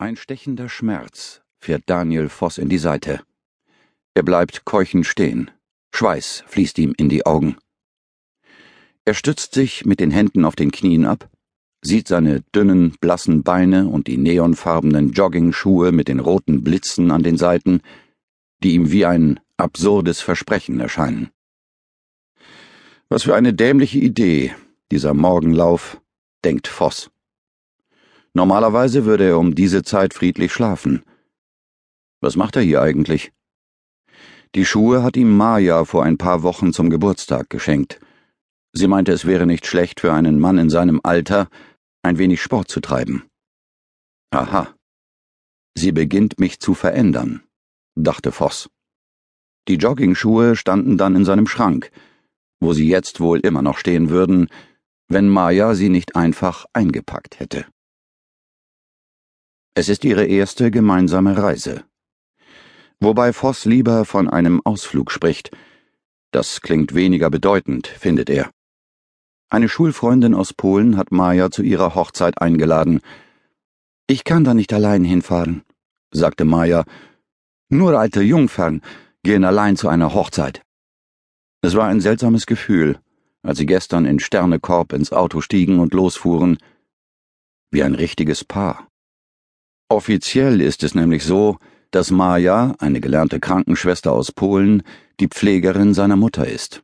Ein stechender Schmerz fährt Daniel Voss in die Seite. Er bleibt keuchend stehen. Schweiß fließt ihm in die Augen. Er stützt sich mit den Händen auf den Knien ab, sieht seine dünnen, blassen Beine und die neonfarbenen Joggingschuhe mit den roten Blitzen an den Seiten, die ihm wie ein absurdes Versprechen erscheinen. Was für eine dämliche Idee, dieser Morgenlauf, denkt Voss. Normalerweise würde er um diese Zeit friedlich schlafen. Was macht er hier eigentlich? Die Schuhe hat ihm Maja vor ein paar Wochen zum Geburtstag geschenkt. Sie meinte, es wäre nicht schlecht für einen Mann in seinem Alter, ein wenig Sport zu treiben. Aha. Sie beginnt mich zu verändern, dachte Voss. Die Joggingschuhe standen dann in seinem Schrank, wo sie jetzt wohl immer noch stehen würden, wenn Maja sie nicht einfach eingepackt hätte. Es ist ihre erste gemeinsame Reise. Wobei Voss lieber von einem Ausflug spricht. Das klingt weniger bedeutend, findet er. Eine Schulfreundin aus Polen hat Maja zu ihrer Hochzeit eingeladen. Ich kann da nicht allein hinfahren, sagte Maja. Nur alte Jungfern gehen allein zu einer Hochzeit. Es war ein seltsames Gefühl, als sie gestern in Sternekorb ins Auto stiegen und losfuhren, wie ein richtiges Paar. Offiziell ist es nämlich so, dass Maja, eine gelernte Krankenschwester aus Polen, die Pflegerin seiner Mutter ist.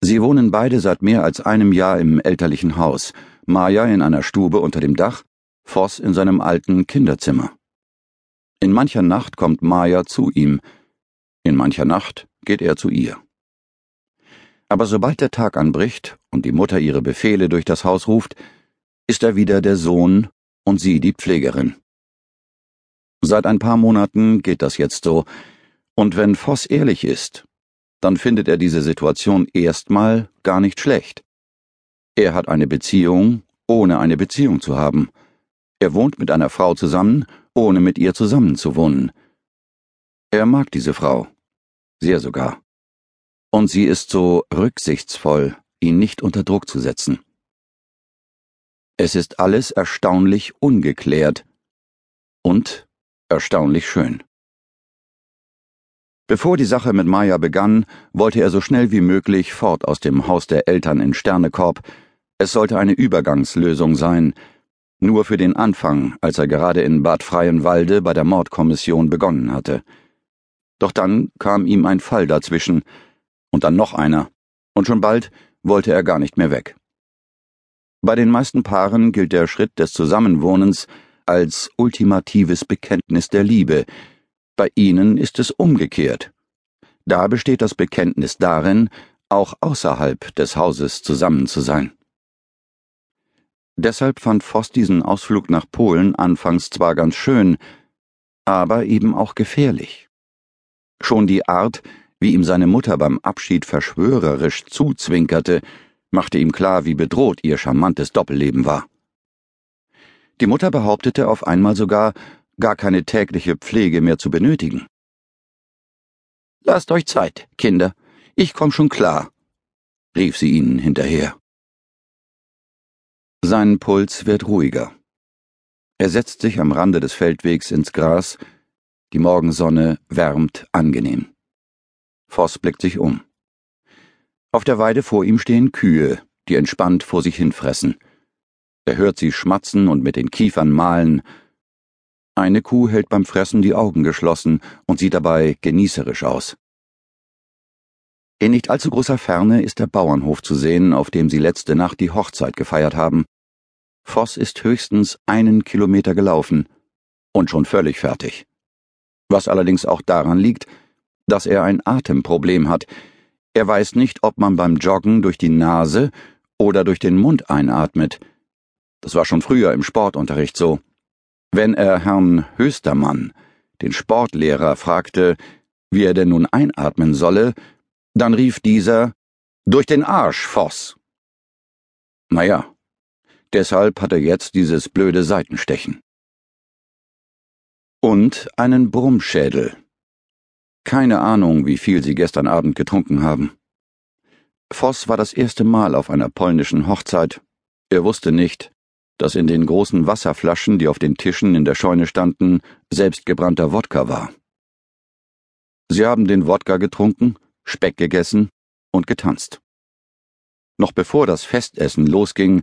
Sie wohnen beide seit mehr als einem Jahr im elterlichen Haus, Maja in einer Stube unter dem Dach, Voss in seinem alten Kinderzimmer. In mancher Nacht kommt Maja zu ihm, in mancher Nacht geht er zu ihr. Aber sobald der Tag anbricht und die Mutter ihre Befehle durch das Haus ruft, ist er wieder der Sohn und sie die Pflegerin. Seit ein paar Monaten geht das jetzt so, und wenn Voss ehrlich ist, dann findet er diese Situation erstmal gar nicht schlecht. Er hat eine Beziehung, ohne eine Beziehung zu haben. Er wohnt mit einer Frau zusammen, ohne mit ihr zusammenzuwohnen. Er mag diese Frau. Sehr sogar. Und sie ist so rücksichtsvoll, ihn nicht unter Druck zu setzen. Es ist alles erstaunlich ungeklärt und erstaunlich schön. Bevor die Sache mit Maya begann, wollte er so schnell wie möglich fort aus dem Haus der Eltern in Sternekorb. Es sollte eine Übergangslösung sein, nur für den Anfang, als er gerade in Bad Freienwalde bei der Mordkommission begonnen hatte. Doch dann kam ihm ein Fall dazwischen, und dann noch einer, und schon bald wollte er gar nicht mehr weg. Bei den meisten Paaren gilt der Schritt des Zusammenwohnens als ultimatives Bekenntnis der Liebe. Bei ihnen ist es umgekehrt. Da besteht das Bekenntnis darin, auch außerhalb des Hauses zusammen zu sein. Deshalb fand Voss diesen Ausflug nach Polen anfangs zwar ganz schön, aber eben auch gefährlich. Schon die Art, wie ihm seine Mutter beim Abschied verschwörerisch zuzwinkerte, machte ihm klar, wie bedroht ihr charmantes Doppelleben war. Die Mutter behauptete auf einmal sogar, gar keine tägliche Pflege mehr zu benötigen. Lasst euch Zeit, Kinder, ich komm schon klar, rief sie ihnen hinterher. Sein Puls wird ruhiger. Er setzt sich am Rande des Feldwegs ins Gras, die Morgensonne wärmt angenehm. Voss blickt sich um. Auf der Weide vor ihm stehen Kühe, die entspannt vor sich hinfressen. Er hört sie schmatzen und mit den Kiefern mahlen. Eine Kuh hält beim Fressen die Augen geschlossen und sieht dabei genießerisch aus. In nicht allzu großer Ferne ist der Bauernhof zu sehen, auf dem sie letzte Nacht die Hochzeit gefeiert haben. Voss ist höchstens einen Kilometer gelaufen und schon völlig fertig. Was allerdings auch daran liegt, dass er ein Atemproblem hat. Er weiß nicht, ob man beim Joggen durch die Nase oder durch den Mund einatmet. Das war schon früher im Sportunterricht so. Wenn er Herrn Höstermann, den Sportlehrer, fragte, wie er denn nun einatmen solle, dann rief dieser Durch den Arsch, Voss. Naja, deshalb hat er jetzt dieses blöde Seitenstechen. Und einen Brummschädel. Keine Ahnung, wie viel sie gestern Abend getrunken haben. Voss war das erste Mal auf einer polnischen Hochzeit. Er wusste nicht, dass in den großen Wasserflaschen, die auf den Tischen in der Scheune standen, selbstgebrannter Wodka war. Sie haben den Wodka getrunken, Speck gegessen und getanzt. Noch bevor das Festessen losging,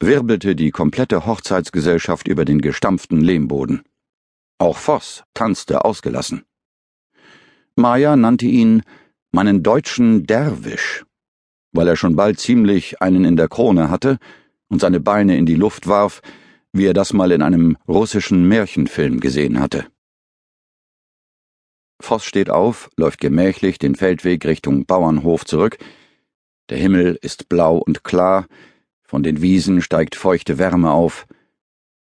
wirbelte die komplette Hochzeitsgesellschaft über den gestampften Lehmboden. Auch Voss tanzte ausgelassen. Maya nannte ihn meinen deutschen Derwisch, weil er schon bald ziemlich einen in der Krone hatte und seine Beine in die Luft warf, wie er das mal in einem russischen Märchenfilm gesehen hatte. Voss steht auf, läuft gemächlich den Feldweg Richtung Bauernhof zurück. Der Himmel ist blau und klar, von den Wiesen steigt feuchte Wärme auf.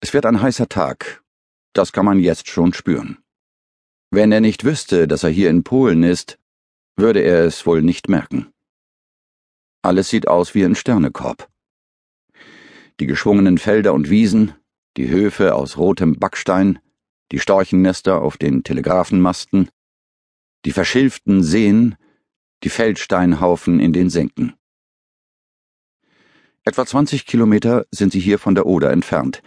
Es wird ein heißer Tag. Das kann man jetzt schon spüren. Wenn er nicht wüsste, dass er hier in Polen ist, würde er es wohl nicht merken. Alles sieht aus wie ein Sternekorb. Die geschwungenen Felder und Wiesen, die Höfe aus rotem Backstein, die Storchennester auf den Telegrafenmasten, die verschilften Seen, die Feldsteinhaufen in den Senken. Etwa 20 Kilometer sind sie hier von der Oder entfernt,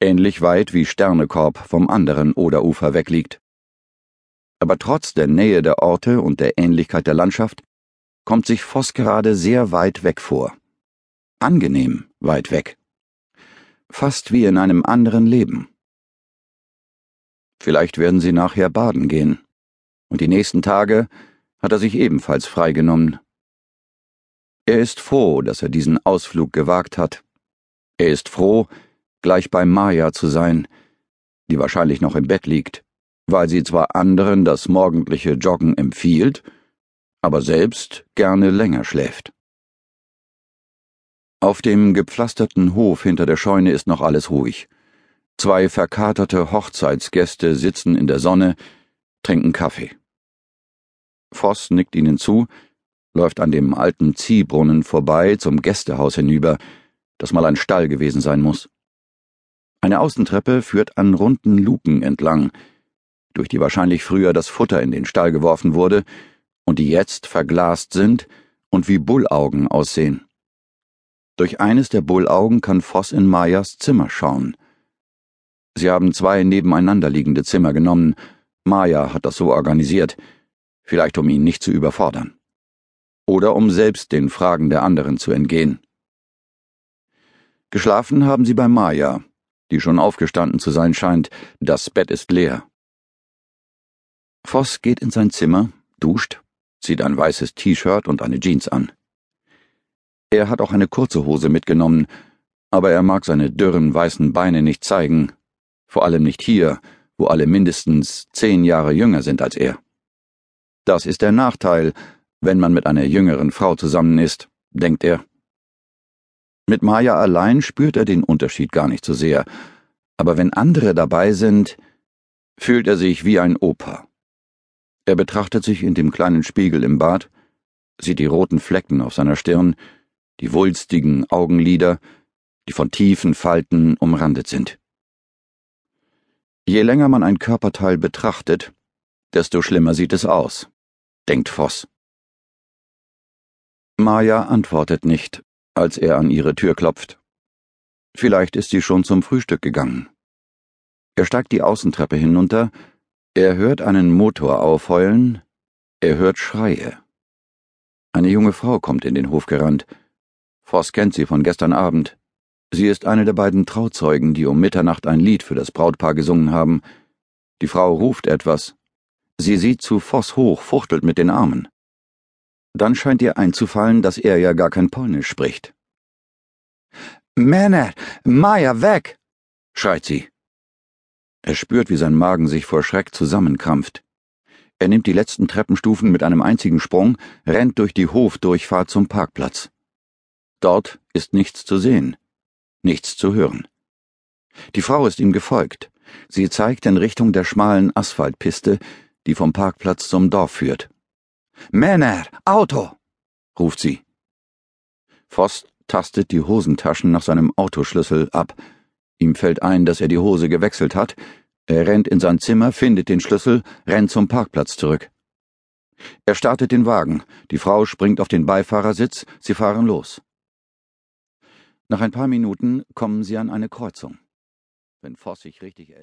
ähnlich weit wie Sternekorb vom anderen Oderufer wegliegt. Aber trotz der Nähe der Orte und der Ähnlichkeit der Landschaft kommt sich Voss gerade sehr weit weg vor. Angenehm weit weg. Fast wie in einem anderen Leben. Vielleicht werden sie nachher baden gehen. Und die nächsten Tage hat er sich ebenfalls freigenommen. Er ist froh, dass er diesen Ausflug gewagt hat. Er ist froh, gleich bei Maya zu sein, die wahrscheinlich noch im Bett liegt, weil sie zwar anderen das morgendliche Joggen empfiehlt, aber selbst gerne länger schläft. Auf dem gepflasterten Hof hinter der Scheune ist noch alles ruhig. Zwei verkaterte Hochzeitsgäste sitzen in der Sonne, trinken Kaffee. Voss nickt ihnen zu, läuft an dem alten Ziehbrunnen vorbei zum Gästehaus hinüber, das mal ein Stall gewesen sein muss. Eine Außentreppe führt an runden Luken entlang, durch die wahrscheinlich früher das Futter in den Stall geworfen wurde und die jetzt verglast sind und wie Bullaugen aussehen. Durch eines der Bullaugen kann Voss in Mayas Zimmer schauen. Sie haben zwei nebeneinander liegende Zimmer genommen. Maya hat das so organisiert, vielleicht um ihn nicht zu überfordern oder um selbst den Fragen der anderen zu entgehen. Geschlafen haben sie bei Maya, die schon aufgestanden zu sein scheint, das Bett ist leer. Voss geht in sein Zimmer, duscht, zieht ein weißes T-Shirt und eine Jeans an. Er hat auch eine kurze Hose mitgenommen, aber er mag seine dürren weißen Beine nicht zeigen, vor allem nicht hier, wo alle mindestens zehn Jahre jünger sind als er. Das ist der Nachteil, wenn man mit einer jüngeren Frau zusammen ist, denkt er. Mit Maya allein spürt er den Unterschied gar nicht so sehr, aber wenn andere dabei sind, fühlt er sich wie ein Opa. Er betrachtet sich in dem kleinen Spiegel im Bad, sieht die roten Flecken auf seiner Stirn, die wulstigen Augenlider, die von tiefen Falten umrandet sind. Je länger man ein Körperteil betrachtet, desto schlimmer sieht es aus, denkt Voss. Maja antwortet nicht, als er an ihre Tür klopft. Vielleicht ist sie schon zum Frühstück gegangen. Er steigt die Außentreppe hinunter, er hört einen Motor aufheulen, er hört Schreie. Eine junge Frau kommt in den Hof gerannt. Voss kennt sie von gestern Abend. Sie ist eine der beiden Trauzeugen, die um Mitternacht ein Lied für das Brautpaar gesungen haben. Die Frau ruft etwas. Sie sieht zu Voss hoch, fuchtelt mit den Armen. Dann scheint ihr einzufallen, dass er ja gar kein Polnisch spricht. Männer, Maya, weg! schreit sie. Er spürt, wie sein Magen sich vor Schreck zusammenkrampft. Er nimmt die letzten Treppenstufen mit einem einzigen Sprung, rennt durch die Hofdurchfahrt zum Parkplatz. Dort ist nichts zu sehen, nichts zu hören. Die Frau ist ihm gefolgt. Sie zeigt in Richtung der schmalen Asphaltpiste, die vom Parkplatz zum Dorf führt. Männer, Auto! ruft sie. Voss tastet die Hosentaschen nach seinem Autoschlüssel ab. Ihm fällt ein, dass er die Hose gewechselt hat. Er rennt in sein Zimmer, findet den Schlüssel, rennt zum Parkplatz zurück. Er startet den Wagen. Die Frau springt auf den Beifahrersitz. Sie fahren los. Nach ein paar Minuten kommen sie an eine Kreuzung. Wenn Voss sich richtig erinnert